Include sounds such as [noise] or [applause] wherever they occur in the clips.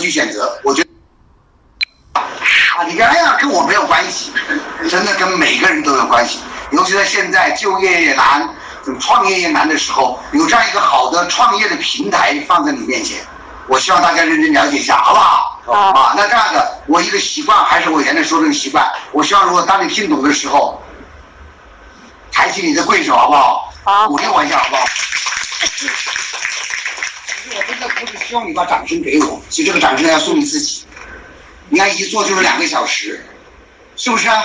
去选择，我觉得啊，你看，哎呀，跟我没有关系，真的跟每个人都有关系。尤其在现在就业也难，创业也难的时候，有这样一个好的创业的平台放在你面前，我希望大家认真了解一下，好不好？啊，那这样的，我一个习惯还是我原来说这个习惯，我希望如果当你听懂的时候，抬起你的贵手，好不好？好鼓励我一下，好不好？我真的不是希望你把掌声给我，其实这个掌声要送你自己。你看一坐就是两个小时，是不是啊？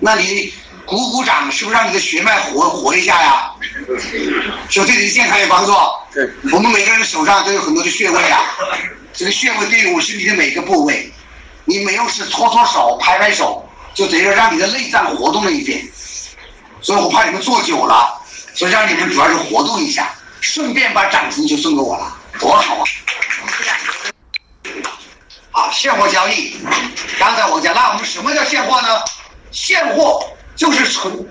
那你鼓鼓掌，是不是让你的血脉活活一下呀？是不是对你的健康有帮助？对，我们每个人手上都有很多的穴位啊，这个穴位对于我们身体的每个部位，你没有事搓搓手、拍拍手，就等于让你的内脏活动了一遍。所以我怕你们坐久了，所以让你们主要是活动一下，顺便把掌声就送给我了，多好啊！啊，现货交易，刚才我讲，那我们什么叫现货呢？现货就是存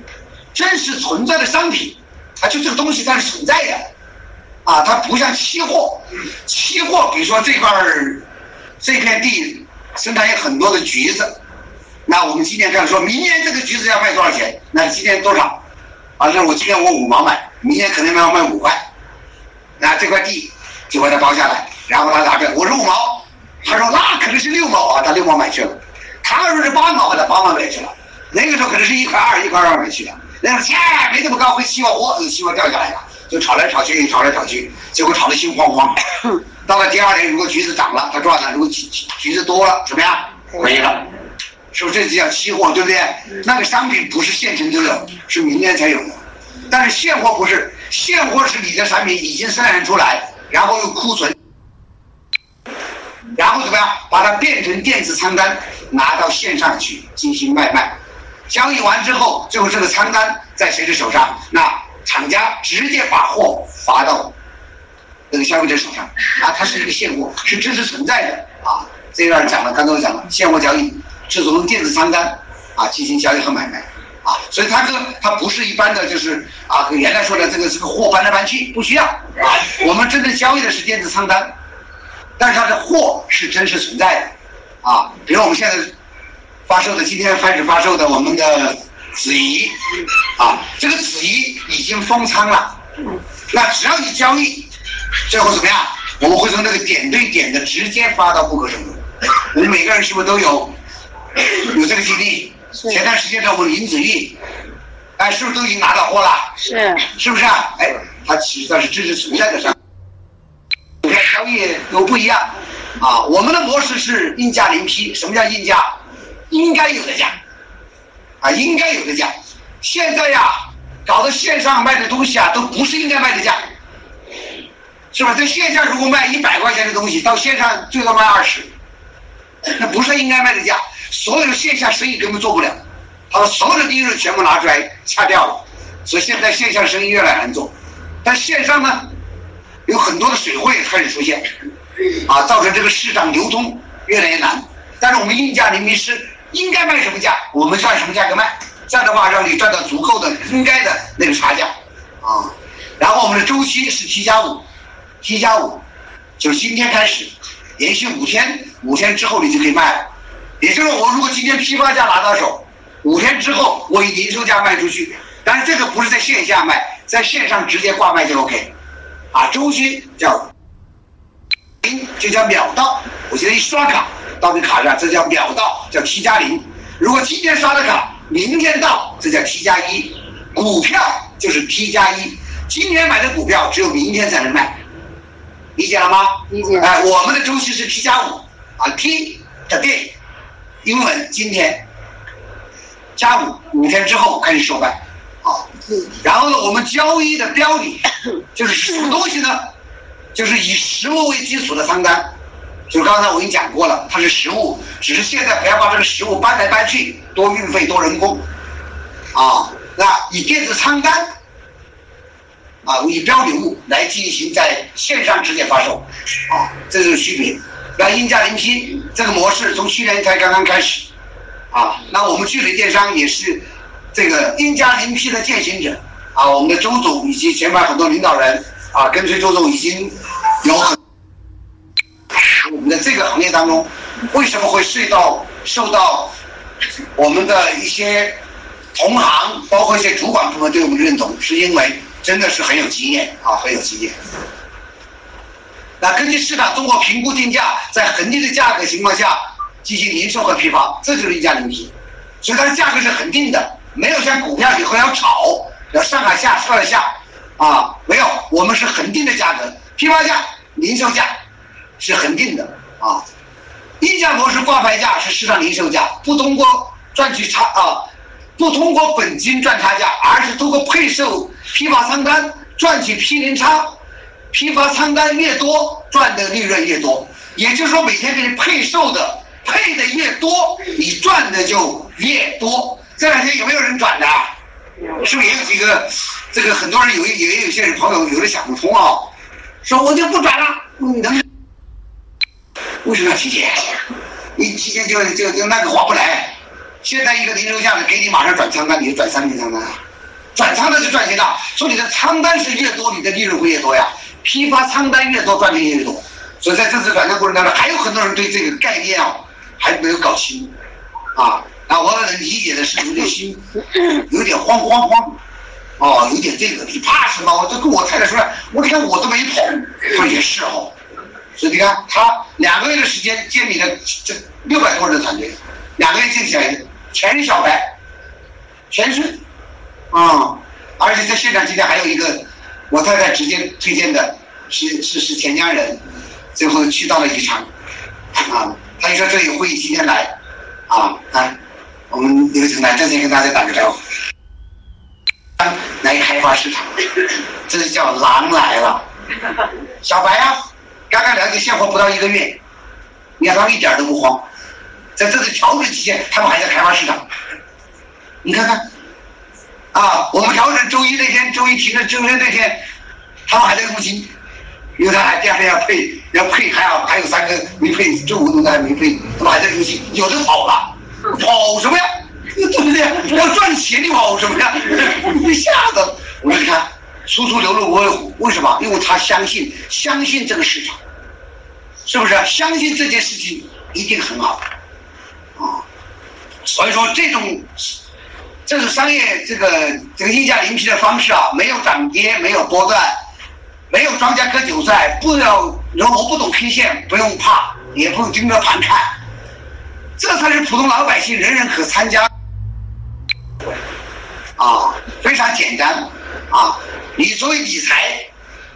真实存在的商品，啊，就这个东西它是存在的，啊，它不像期货，期货比如说这块儿这片地生产有很多的橘子，那我们今年看说，明年这个橘子要卖多少钱？那今年多少？啊，那我今天我五毛买，明年可能要卖五块，那这块地就把它包下来，然后他拿着，我说五毛，他说那可能是六毛啊，他六毛买去了，他说是八毛，他八毛买去了，那个时候可能是一块二，一块二买去了，那个切没这么高，会期货货，期货掉下来了，就炒来炒去，炒来炒去，结果炒得心慌慌。到了第二年，如果橘子涨了，他赚了；如果橘橘子多了，怎么样？没了。是不是这就叫期货，对不对？那个商品不是现成就有，是明年才有的。但是现货不是，现货是你的产品已经生产出来，然后又库存，然后怎么样把它变成电子仓单，拿到线上去进行卖卖。交易完之后，最后这个仓单在谁的手上？那厂家直接把货发到这个消费者手上啊，它是一个现货，是真实存在的啊。这段讲了，刚才我讲了，现货交易是从电子仓单啊进行交易和买卖啊，所以它这个它不是一般的就是啊，原来说的这个这个货搬来搬去不需要啊，我们真正交易的是电子仓单，但是它的货是真实存在的啊，比如我们现在发售的今天开始发售的我们的子怡啊，这个子怡已经封仓了，那只要你交易，最后怎么样？我们会从那个点对点的直接发到顾客手中。我们每个人是不是都有有这个？前段时间的我们林子玉，哎，是不是都已经拿到货了？是是不是啊？哎，它实它是真实存在的商品。股票交易都不一样啊。我们的模式是应价零批。什么叫应价？应该有的价啊，应该有的价。现在呀，搞得线上卖的东西啊，都不是应该卖的价，是吧？在线下如果卖一百块钱的东西，到线上最多卖二十，那不是应该卖的价。所有的线下生意根本做不了，他把所有的利润全部拿出来掐掉了，所以现在线下生意越来越难做。但线上呢，有很多的水货也开始出现，啊，造成这个市场流通越来越难。但是我们应价临批是应该卖什么价，我们就按什么价格卖。这样的话，让你赚到足够的应该的那个差价，啊。然后我们的周期是 T 加五，T 加五就是今天开始，连续五天，五天之后你就可以卖了。也就是我如果今天批发价拿到手，五天之后我以零售价卖出去，但是这个不是在线下卖，在线上直接挂卖就 OK，啊，周期叫零就叫秒到，我现在一刷卡到你卡上，这叫秒到，叫 T 加零。如果今天刷的卡，明天到，这叫 T 加一。股票就是 T 加一，今天买的股票只有明天才能卖，理解了吗？理解哎，我们的周期是 T 加五啊，T today，英文今天加五，五天之后开始收卖啊。然后呢，我们交易的标的 [coughs] 就是什么东西呢？就是以实物为基础的仓单，就是刚才我已经讲过了，它是实物，只是现在不要把这个实物搬来搬去，多运费多人工，啊，那以电子仓单啊为标的物来进行在线上直接发售，啊，这就是区别。那应价临批这个模式从去年才刚刚开始，啊，那我们聚水电商也是这个应价临批的践行者，啊，我们的周总以及前面很多领导人啊，跟随周总已经有很我们的这个行业当中，为什么会受到受到我们的一些同行，包括一些主管部门对我们的认同，是因为真的是很有经验啊，很有经验。那根据市场通过评估定价，在恒定的价格情况下进行零售和批发，这就是一家零批，所以它的价格是恒定的，没有像股票以后要炒，要上海下上海下，啊，没有，我们是恒定的价格，批发价、零售价是恒定的啊。溢价模式挂牌价是市场零售价，不通过赚取差啊，不通过本金赚差价，而是通过配售批发仓单赚取批零差。批发仓单越多，赚的利润越多。也就是说，每天给你配售的配的越多，你赚的就越多。这两天有没有人转的？是不是也有几个？这个很多人有也有些人朋友有的想不通啊，说我就不转了。你能为什么要提前？你提前就就就那个划不来。现在一个零售价的给你马上转仓单，你就转三天仓单，转仓单是赚钱的。说你的仓单是越多，你的利润会越多呀。批发仓单越多，赚钱越多，所以在这次转账过程当中，还有很多人对这个概念啊还没有搞清，啊，那，我能理解的是有点心，有点慌慌慌，哦，有点这个，你怕什么？我就跟我太太说了，我你看我都没跑，说也是哦，所以你看他两个月的时间建立了这六百多人的团队，两个月建起来全是小白，全是，啊，而且在现场今天还有一个。我太太直接推荐的是是是田家人，最后去到了宜昌，啊，他就说这有会议今天来，啊，来，我们刘总来正先跟大家打个招呼，来开发市场，这是叫狼来了，小白啊，刚刚了解现货不到一个月，你看他们一点都不慌，在这个调整期间，他们还在开发市场，你看看。啊，我们调整周一那天，周一提的周天那天，他们还在入金，因为他还第二天要配，要配还要还有三个没配，周五都在没配，他们还在入金，有的跑了，跑什么呀？对不对？要赚钱你跑什么呀？你吓得，我说你看，处处流入无尾虎，为什么？因为他相信，相信这个市场，是不是？相信这件事情一定很好，啊，所以说这种。这是商业这个这个溢价零批的方式啊，没有涨跌，没有波段，没有庄家割韭菜，不要，如果我不懂 K 线，不用怕，也不用盯着盘看，这才是普通老百姓人人可参加，啊，非常简单，啊，你作为理财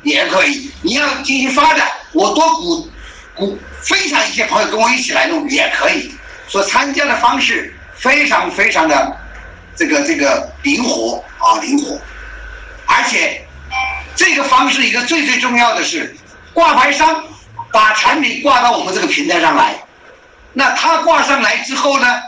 也可以，你要进行发展，我多鼓鼓分享一些朋友跟我一起来弄也可以，所参加的方式非常非常的。这个这个灵活啊，灵活，而且这个方式一个最最重要的是，挂牌商把产品挂到我们这个平台上来，那他挂上来之后呢，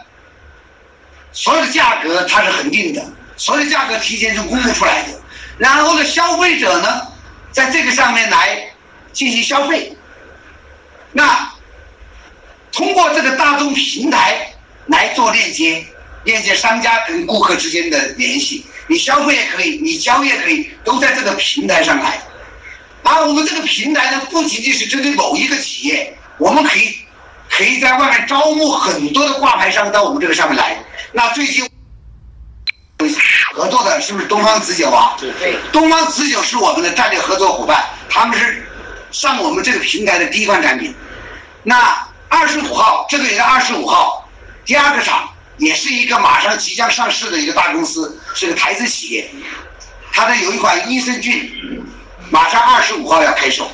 所有的价格它是恒定的，所有价格提前就公布出来的，然后呢，消费者呢在这个上面来进行消费，那通过这个大众平台来做链接。链接商家跟顾客之间的联系，你消费也可以，你交易也可以，都在这个平台上来。而我们这个平台呢，不仅仅是针对某一个企业，我们可以可以在外面招募很多的挂牌商到我们这个上面来。那最近合作的是不是东方紫酒啊？对，东方紫酒是我们的战略合作伙伴，他们是上我们这个平台的第一款产品。那二十五号，这个也是二十五号，第二个厂。也是一个马上即将上市的一个大公司，是个台资企业。它的有一款益生菌，马上二十五号要开售。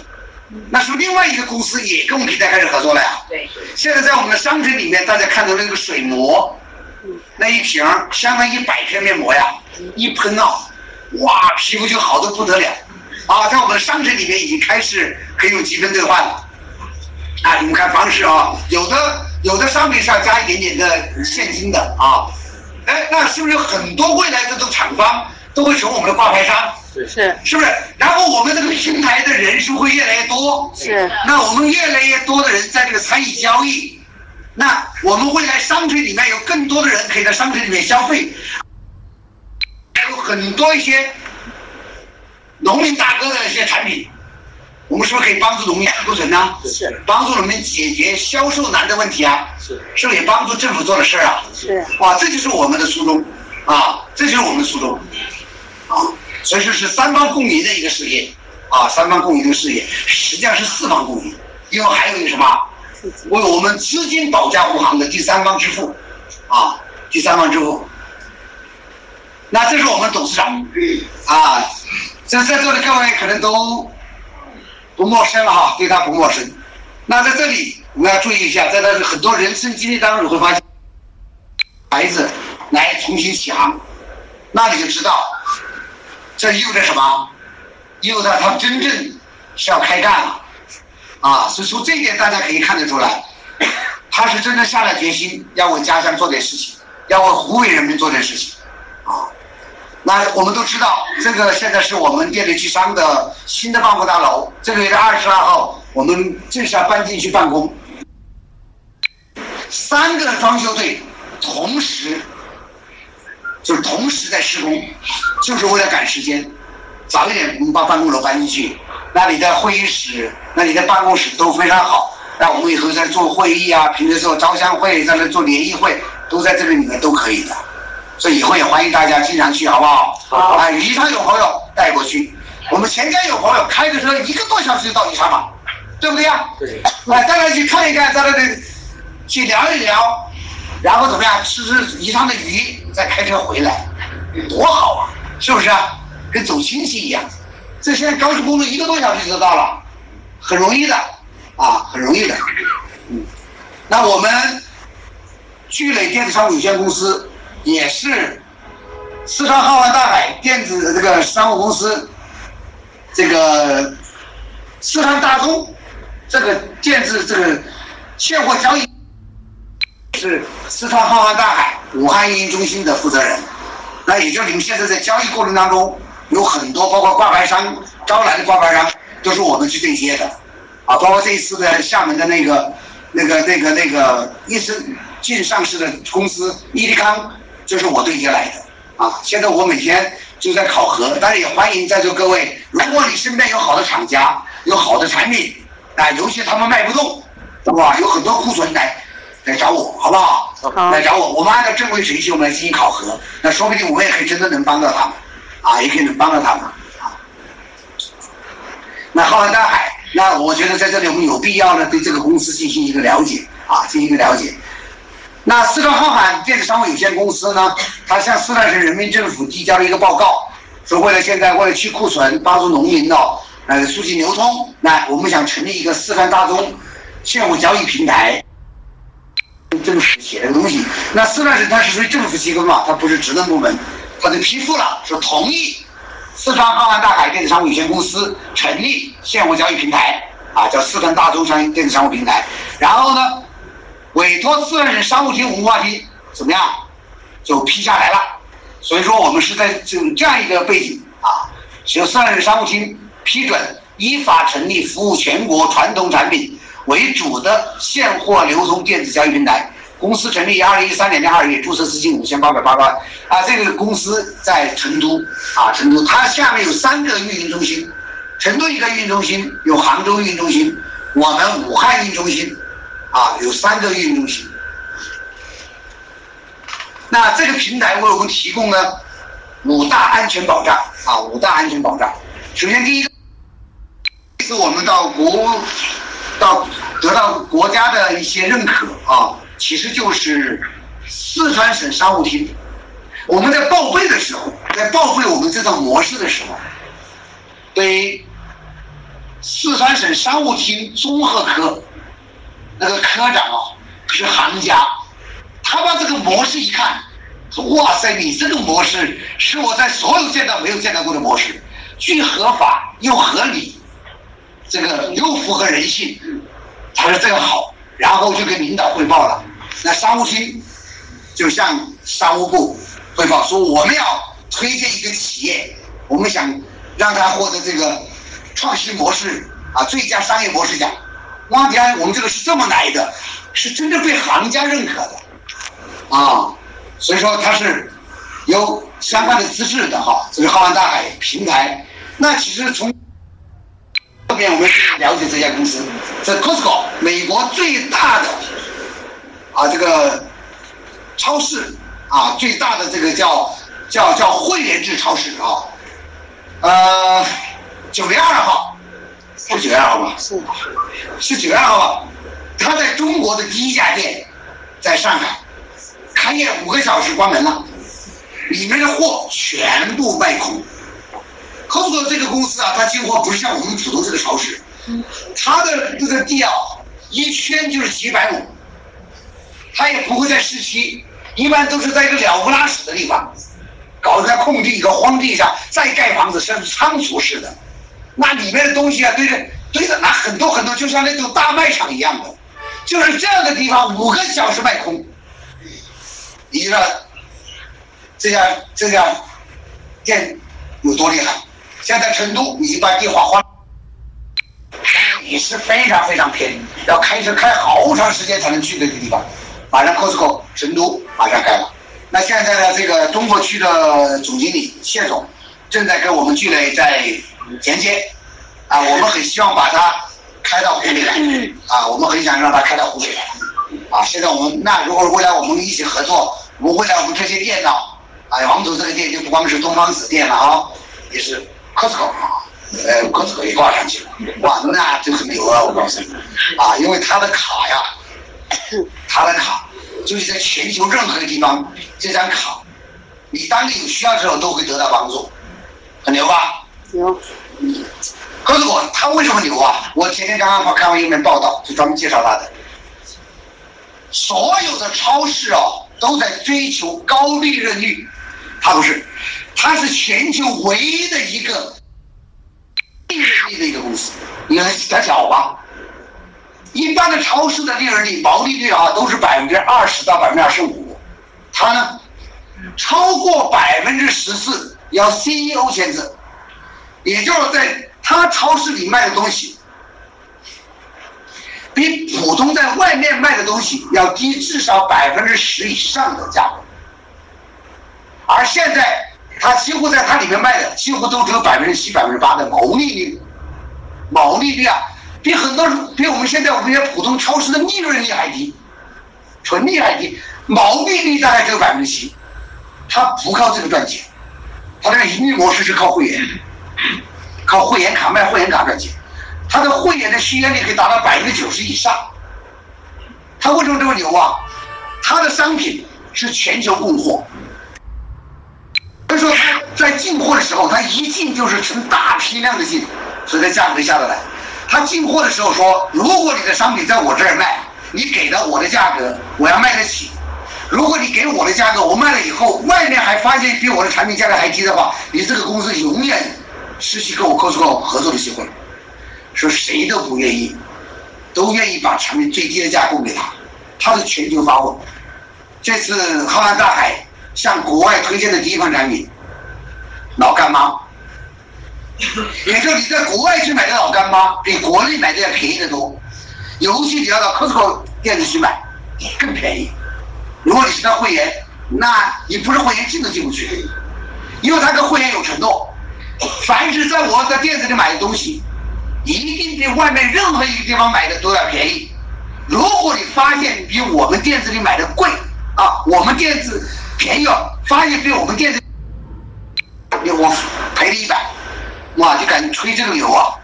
那是另外一个公司也跟我们平台开始合作了呀？对。现在在我们的商城里面，大家看到那个水膜，那一瓶相当于一百片面膜呀，一喷啊，哇，皮肤就好的不得了。啊，在我们的商城里面已经开始可以用积分兑换了。啊，你们看方式啊，有的。有的商品是要加一点点的现金的啊，哎，那是不是有很多未来这种厂方都会成为我们的挂牌商？是是不是？然后我们这个平台的人数会越来越多，是。那我们越来越多的人在这个参与交易，那我们未来商品里面有更多的人可以在商品里面消费，还有很多一些农民大哥的一些产品。我们是不是可以帮助农民库存呢？是。帮助农民解决销售难的问题啊？是。是不是也帮助政府做的事儿啊？是。哇，这就是我们的初衷。啊，这就是我们的初衷。啊，所以说是三方共赢的一个事业。啊，三方共赢的事业，实际上是四方共赢，因为还有一个什么，为我们资金保驾护航的第三方支付。啊，第三方支付。那这是我们董事长。啊，这在座的各位可能都不陌生了哈，对他不陌生。那在这里我们要注意一下，在他的很多人生经历当中，你会发现，孩子来重新起航，那你就知道，这意味着什么？意味着他真正是要开干了，啊，所以从这一点大家可以看得出来，他是真正下了决心要为家乡做点事情，要为湖北人民做点事情，啊。那我们都知道，这个现在是我们电力机商的新的办公大楼。这个月的二十二号，我们正式要搬进去办公。三个装修队同时，就是同时在施工，就是为了赶时间，早一点我们把办公楼搬进去。那里的会议室、那里的办公室都非常好。那我们以后在做会议啊，平时做招商会，在那做联谊会，都在这个里面都可以的。所以以后也欢迎大家经常去，好不好？好啊，宜昌有朋友带过去，我们钱家有朋友开着车一个多小时就到宜昌了，对不对呀？对。啊，带他去看一看，在那里去聊一聊，然后怎么样吃吃宜昌的鱼，再开车回来，多好啊！是不是啊？跟走亲戚一样。这现在高速公路一个多小时就到了，很容易的啊，很容易的。嗯，那我们聚磊电子商务有限公司。也是四川浩瀚大海电子这个商务公司，这个四川大通这个电子这个现货交易是四川浩瀚大海武汉运营中心的负责人。那也就你们现在在交易过程当中有很多，包括挂牌商招来的挂牌商都是我们去对接的，啊，包括这一次的厦门的那个那个那个那个一生进上市的公司伊利康。就是我对接来的啊！现在我每天就在考核，当然也欢迎在座各位，如果你身边有好的厂家，有好的产品，啊，尤其他们卖不动，是吧？有很多库存来来找我，好不好？好。来找我，我们按照正规程序我们来进行考核，那说不定我们也可以真的能帮到他们，啊，也可以能帮到他们啊。那浩瀚大海，那我觉得在这里我们有必要呢对这个公司进行一个了解啊，进行一个了解。那四川浩瀚电子商务有限公司呢？它向四川省人民政府递交了一个报告，说为了现在为了去库存，帮助农民的呃促进流通，那我们想成立一个四川大宗现货交易平台。政府写的东西，那四川省它是属于政府机构嘛，它不是职能部门，它就批复了，说同意四川浩瀚大海电子商务有限公司成立现货交易平台，啊，叫四川大宗商业电子商务平台。然后呢？委托四川省商务厅文化厅怎么样，就批下来了。所以说我们是在这这样一个背景啊，由四川省商务厅批准，依法成立服务全国传统产品为主的现货流通电子交易平台。公司成立于二零一三年的二月，注册资金五千八百八万。啊，这个公司在成都啊，成都，它下面有三个运营中心，成都一个运营中心，有杭州运营中心，我们武汉运营中心。啊，有三个运营中心。那这个平台为我们提供了五大安全保障啊，五大安全保障。首先，第一个是我们到国到得到国家的一些认可啊，其实就是四川省商务厅。我们在报备的时候，在报备我们这套模式的时候，对四川省商务厅综合科。那个科长啊，是行家，他把这个模式一看，说：“哇塞，你这个模式是我在所有见到没有见到过的模式，既合法又合理，这个又符合人性。”他说这个好，然后就跟领导汇报了。那商务厅就向商务部汇报说：“我们要推荐一个企业，我们想让他获得这个创新模式啊最佳商业模式奖。”汪天，我们这个是这么来的，是真正被行家认可的，啊，所以说它是有相关的资质的哈。这个浩瀚大海平台，那其实从面我们了解这家公司，这 Costco 美国最大的啊这个超市啊最大的这个叫叫叫会员制超市啊，呃九月二号是九月二号吧？是是九月二号吧？他在中国的第一家店在上海开业五个小时关门了，里面的货全部卖空。Costco 这个公司啊，它进货不是像我们普通这个超市，它的这个地啊，一圈就是几百亩，它也不会在市区，一般都是在一个鸟不拉屎的地方，搞一块空地、一个荒地上再盖房子，像仓储式的，那里面的东西啊，堆着堆着那很多很多，就像那种大卖场一样的，就是这样的地方，五个小时卖空，你知道这家这家店有多厉害？现在成都已经把地划花，也是非常非常便宜，要开车开好长时间才能去这个地方。马上 Costco 成都马上开了，那现在呢，这个东部区的总经理谢总正在跟我们聚磊在连接，啊，我们很希望把它开到湖北来，啊，我们很想让它开到湖北来，啊，现在我们那如果未来我们一起合作，我们未来我们这些电脑，啊，王总这个店就不光是东方紫电了啊，也是。Costco 啊，呃，Costco 也挂上去了，哇，那就很牛啊！我告诉你，啊，因为他的卡呀，他的卡就是在全球任何地方，这张卡，你当你有需要的时候都会得到帮助，很牛吧？牛。Costco 它为什么牛啊？我前天刚刚看完一篇报道，就专门介绍他的。所有的超市哦，都在追求高利润率，它不是。它是全球唯一的一个利润率的一个公司，你看他小吧？一般的超市的利润率、毛利率啊，都是百分之二十到百分之二十五，他呢，超过百分之十四要 CEO 签字，也就是在他超市里卖的东西，比普通在外面卖的东西要低至少百分之十以上的价格，而现在。他几乎在他里面卖的几乎都只有百分之七、百分之八的毛利率，毛利率啊，比很多比我们现在我们这些普通超市的利润率还低，纯利还低，毛利率大概只有百分之七，他不靠这个赚钱，他这个盈利模式是靠会员，靠会员卡卖会员卡赚钱，他的会员的续约率可以达到百分之九十以上，他为什么这么牛啊？他的商品是全球供货。所以说他在进货的时候，他一进就是成大批量的进，所以他价格下得来。他进货的时候说，如果你的商品在我这儿卖，你给的我的价格我要卖得起；如果你给我的价格，我卖了以后，外面还发现比我的产品价格还低的话，你这个公司永远失去跟我 Costco 合作的机会。说谁都不愿意，都愿意把产品最低的价供给他，他是全球发货。这次浩瀚大海。向国外推荐的第一款产品，老干妈，也就你在国外去买的老干妈，比国内买的要便宜的多。尤其你要到 Costco 店子去买，更便宜。如果你是他会员，那你不是会员进都进不去，因为他跟会员有承诺，[laughs] 凡是在我的店子里买的东西，一定比外面任何一个地方买的都要便宜。如果你发现比我们店子里买的贵啊，我们店子。便宜哦，发现比我们店子，我赔了一百，哇，就敢吹这个牛啊！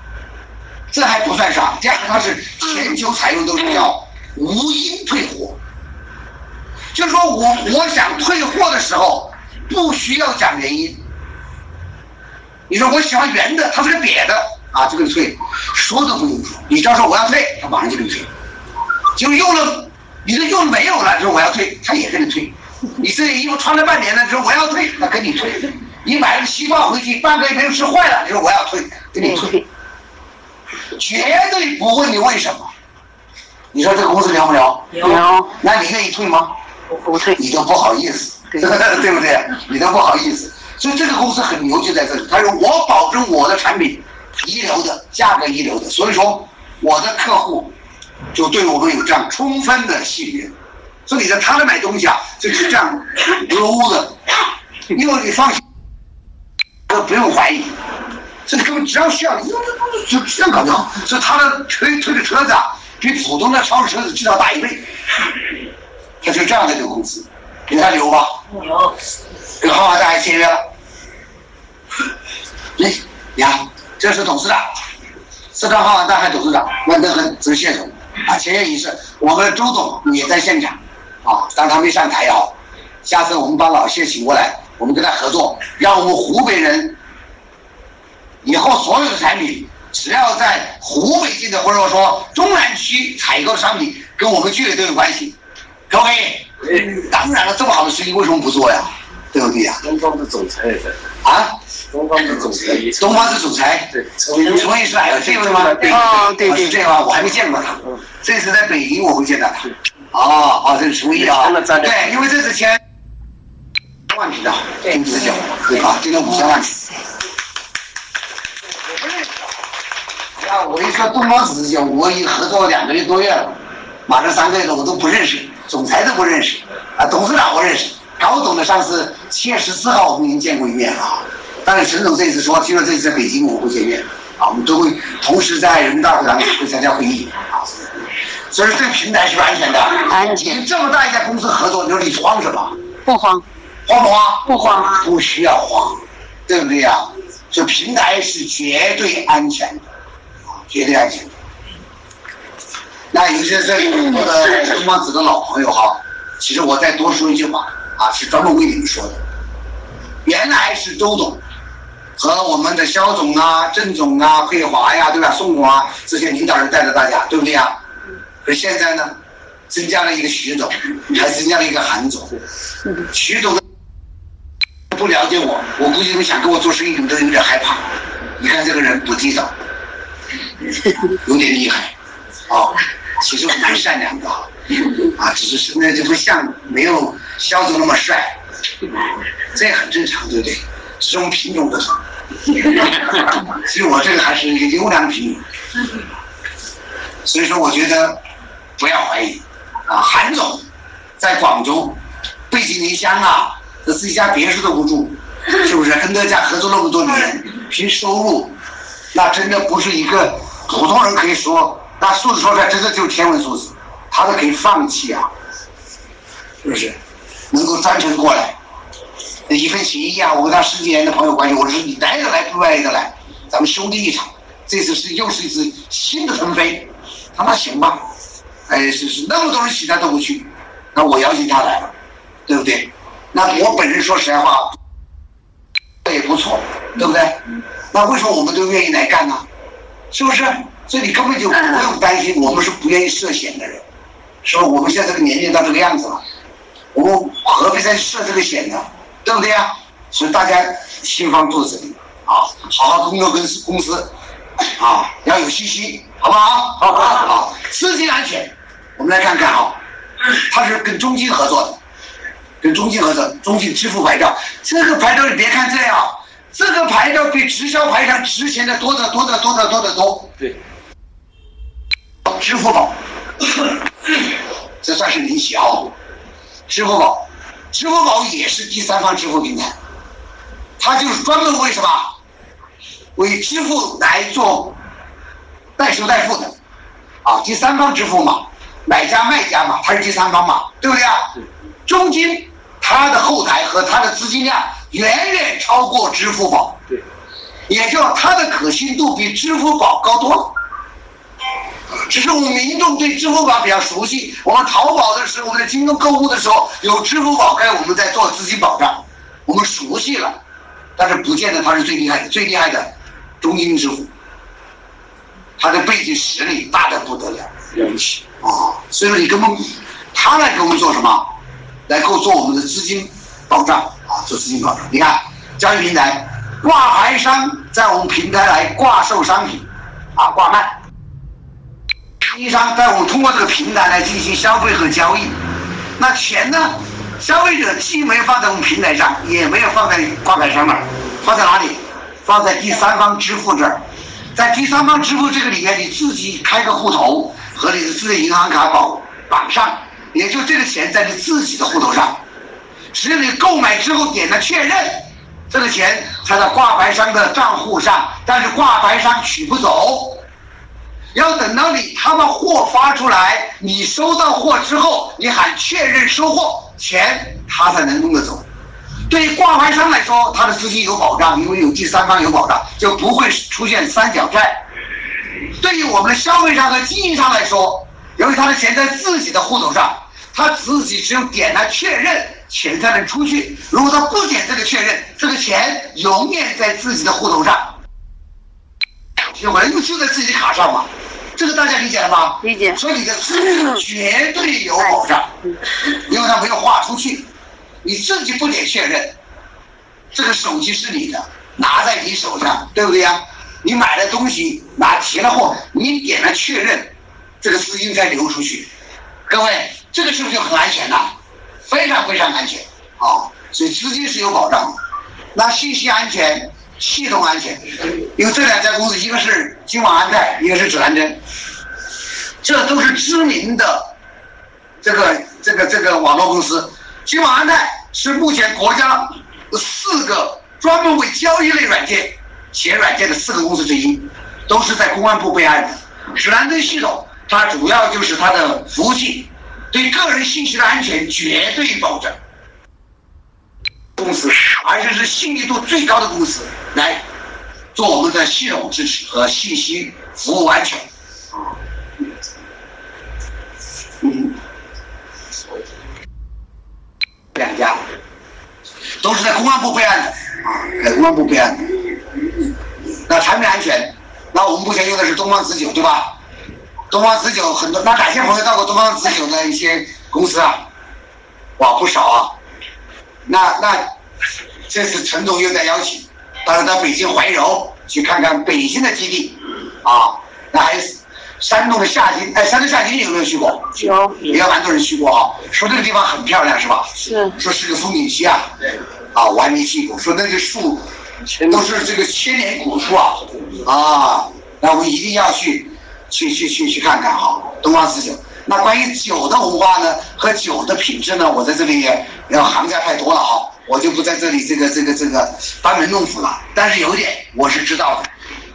这还不算啥，第二个它是全球采用都是叫无因退货，就是说我我想退货的时候不需要讲原因。你说我喜欢圆的，他是个扁的啊，就给你退，说都不用说，你只要说我要退，他马上就给你退。就用了，你这用没有了，说我要退，他也给你退。你这件衣服穿了半年了，你说我要退，他给你退。你买了个西瓜回去，半个月没有吃坏了，你说我要退，给你退。绝对不问你为什么。你说这个公司凉不牛？牛。那你愿意退吗？不退。你都不好意思，[laughs] 对不对？你都不好意思。所以这个公司很牛，就在这里。他说我保证我的产品一流的，价格一流的，所以说我的客户就对我们有这样充分的信任。所以你在他那买东西啊，就是这样，low 的，因为你放心，都不用怀疑，所以根本只要需要，就就这样搞就好。所以他的推推的车子啊，比普通的超市车子至少大一倍。他就这样的一个公司，你看牛吧。牛。跟浩华大还签约了。哎，你好，这是董事长，四川浩华大海董事长万德恒，这是谢总啊。签约仪式，我们的周总也在现场啊，但他没上台也好。下次我们把老谢请过来，我们跟他合作，让我们湖北人以后所有的产品，只要在湖北境内或者说中南区采购的商品，跟我们聚磊都有关系，可不可以？当然了，这么好的事情为什么不做呀？对不对呀？东方的总裁也在。啊？东方的总裁。东方的总裁。对。陈毅是来了，这位吗？啊，对对。是这样吗？我还没见过他。这次在北京我会见到他。哦哦，这是陈毅啊。对，因为这次签。万平的工资交，对吧？今天五千万。我不认识。呀，我一说东方紫金，我已合作两个月多月了，马上三个月了，我都不认识，总裁都不认识，啊，董事长我认识，高董的上次七月十四号我们已经见过一面了。但是陈总这次说，听说这次在北京我会见面，啊，我们都会同时在人民大会堂会参加会议，啊，所以说这个平台是安全的。安全。你这么大一家公司合作，你说你慌什么？不慌。慌不慌？不慌啊！不需要慌，对不对呀？这平台是绝对安全的，绝对安全。那有些这里我的东方子的老朋友哈，其实我再多说一句话啊，是专门为你们说的。原来是周总和我们的肖总啊、郑总啊、佩华呀，对吧？宋总啊这些领导人带着大家，对不对呀？可现在呢，增加了一个徐总，还增加了一个韩总，徐总。不了解我，我估计你们想跟我做生意，你们都有点害怕。你看这个人不地道，有点厉害，哦，其实我蛮善良的，[laughs] 啊，只是现在就不像没有肖总那么帅，这也很正常，对不对？只是我们品种不同，其实我这个还是一个优良品种，所以说我觉得不要怀疑，啊，韩总在广州背井离乡啊。这自己家别墅都不住，是不是？跟德家合作那么多年，凭收入，那真的不是一个普通人可以说，那数字说出来真的就是天文数字，他都可以放弃啊，是不是？能够专程过来，一份情谊啊！我跟他十几年的朋友关系，我说你来得来不来得来，咱们兄弟一场。这次是又是一次新的腾飞，他那行吧？哎，是是，那么多人其他都不去，那我邀请他来了，对不对？那我本人说实在话，这也不错，对不对？那为什么我们都愿意来干呢？是不是？所以你根本就不用担心，我们是不愿意涉险的人，是吧？我们现在这个年龄到这个样子了，我们何必再涉这个险呢？对不对呀？所以大家心放肚子里，啊，好好工作跟公司，啊，要有信心，好不好？好，好，好，资金安全，我们来看看啊，他是跟中金合作的。跟中金合作，中金支付牌照，这个牌照你别看这样，这个牌照比直销牌照值钱的多得多得多得多得多。对，支付宝，这算是零起啊。支付宝，支付宝也是第三方支付平台，它就是专门为什么？为支付来做代收代付的，啊，第三方支付嘛，买家卖家嘛，它是第三方嘛，对不对啊？中金。它的后台和它的资金量远远超过支付宝，对，也就它的可信度比支付宝高多了。只是我们民众对支付宝比较熟悉，我们淘宝的时候，我们在京东购物的时候有支付宝，该我们在做资金保障，我们熟悉了，但是不见得它是最厉害的，最厉害的中金支付，它的背景实力大的不得了，了不起啊！所以说你根本他来给我们做什么？来够做我们的资金保障啊，做资金保障。你看，交易平台挂牌商在我们平台来挂售商品，啊，挂卖；运营商在我们通过这个平台来进行消费和交易。那钱呢？消费者既没有放在我们平台上，也没有放在挂牌商那儿，放在哪里？放在第三方支付这儿。在第三方支付这个里面，你自己开个户头和你的自己银行卡绑绑上。也就这个钱在你自己的户头上，只有你购买之后点了确认，这个钱才在挂牌商的账户上，但是挂牌商取不走，要等到你他们货发出来，你收到货之后，你喊确认收货，钱他才能弄得走。对于挂牌商来说，他的资金有保障，因为有第三方有保障，就不会出现三角债。对于我们的消费商和经营商来说，由于他的钱在自己的户头上，他自己只有点了确认，钱才能出去。如果他不点这个确认，这个钱永远在自己的户头上，就人就在自己卡上嘛。这个大家理解了吗？理解所以你的资金绝对有保障，因为它没有划出去。你自己不点确认，这个手机是你的，拿在你手上，对不对呀？你买了东西，拿提了货，你点了确认，这个资金才流出去。各位，这个是不是就很安全呐？非常非常安全啊！所以资金是有保障的。那信息安全、系统安全，因为这两家公司，一个是金网安泰，一个是指南针，这都是知名的这个这个这个网络公司。金网安泰是目前国家四个专门为交易类软件写软件的四个公司之一，都是在公安部备案的。指南针系统，它主要就是它的服务器，对个人信息的安全绝对保证。公司，而且是信誉度最高的公司，来做我们的系统支持和信息服务安全。嗯。两家都是在公安部备案的啊，在公安部备案的。那产品安全，那我们目前用的是东方紫酒，对吧？东方紫酒很多，那哪些朋友到过东方紫酒的一些公司啊？哇，不少啊。那那这次陈总又在邀请，到时到北京怀柔去看看北京的基地啊。那还有山东的夏津，哎，山东夏津有没有去过？有，也有蛮多人去过啊。说这个地方很漂亮，是吧？是。说是个风景区啊。对。啊，我还没去过。说那个树，都是这个千年古树啊。啊，那我们一定要去，去去去去看看哈。东方紫酒。那关于酒的文化呢，和酒的品质呢，我在这里也要涵盖太多了哈，我就不在这里这个这个这个班门弄斧了。但是有一点我是知道的，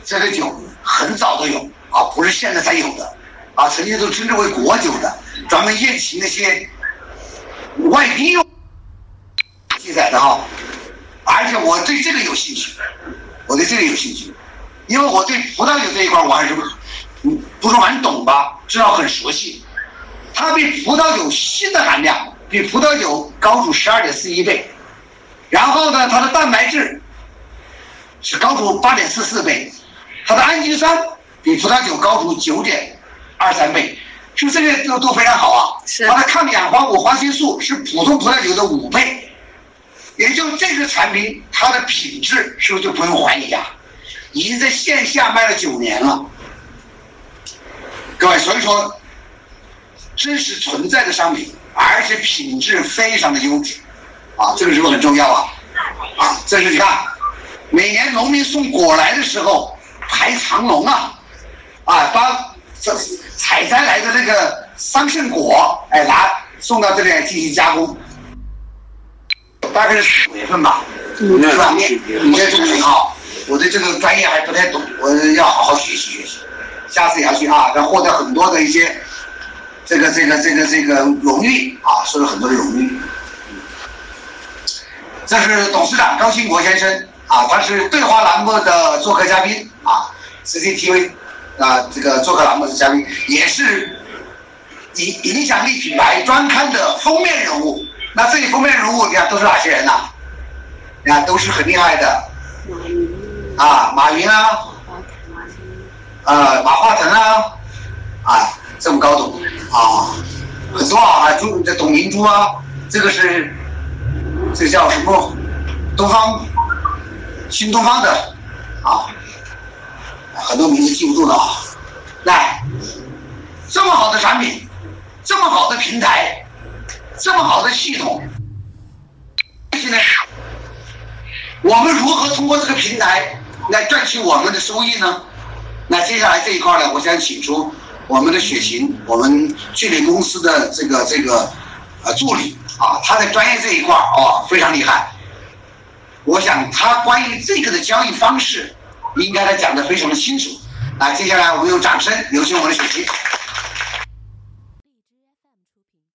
这个酒很早都有啊，不是现在才有的啊，曾经都称之为国酒的，咱们宴请那些外宾用记载的哈。而且我对这个有兴趣，我对这个有兴趣，因为我对葡萄酒这一块我还是嗯不是蛮懂吧，至少很熟悉。它比葡萄酒锌的含量比葡萄酒高出十二点四一倍，然后呢，它的蛋白质是高出八点四四倍，它的氨基酸比葡萄酒高出九点二三倍，是不是这些都都非常好啊？是。它的抗氧化物花青素是普通葡萄酒的五倍，也就这个产品它的品质是不是就不用怀疑啊？已经在线下卖了九年了，各位，所以说。真实存在的商品，而且品质非常的优质，啊，这个是不是很重要啊？啊，这是你看，每年农民送果来的时候排长龙啊，啊，把这采摘来的那个桑葚果，哎，拿送到这里来进行加工，大概是五月份吧，是吧？五月中旬啊，我对这个专业还不太懂，我要好好学习学习，下次也要去啊，要获得很多的一些。这个这个这个这个荣誉啊，受了很多的荣誉。这是董事长高兴国先生啊，他是对话栏目的做客嘉宾啊，CCTV 啊这个做客栏目的嘉宾，也是影影响力品牌专刊的封面人物。那这里封面人物你看都是哪些人呐？你看都是很厉害的。啊，马云啊，呃，马化腾啊，啊，这么高懂。啊，很多啊，朱这董明珠啊，这个是，这个叫什么？东方，新东方的，啊，很多名字记不住了啊。来，这么好的产品，这么好的平台，这么好的系统，现在我们如何通过这个平台来赚取我们的收益呢？那接下来这一块呢，我想请出。我们的雪琴，我们聚联公司的这个这个呃助理啊，他在专业这一块儿哦非常厉害。我想他关于这个的交易方式，应该他讲的非常的清楚。来，接下来我们用掌声有请我们的雪琴。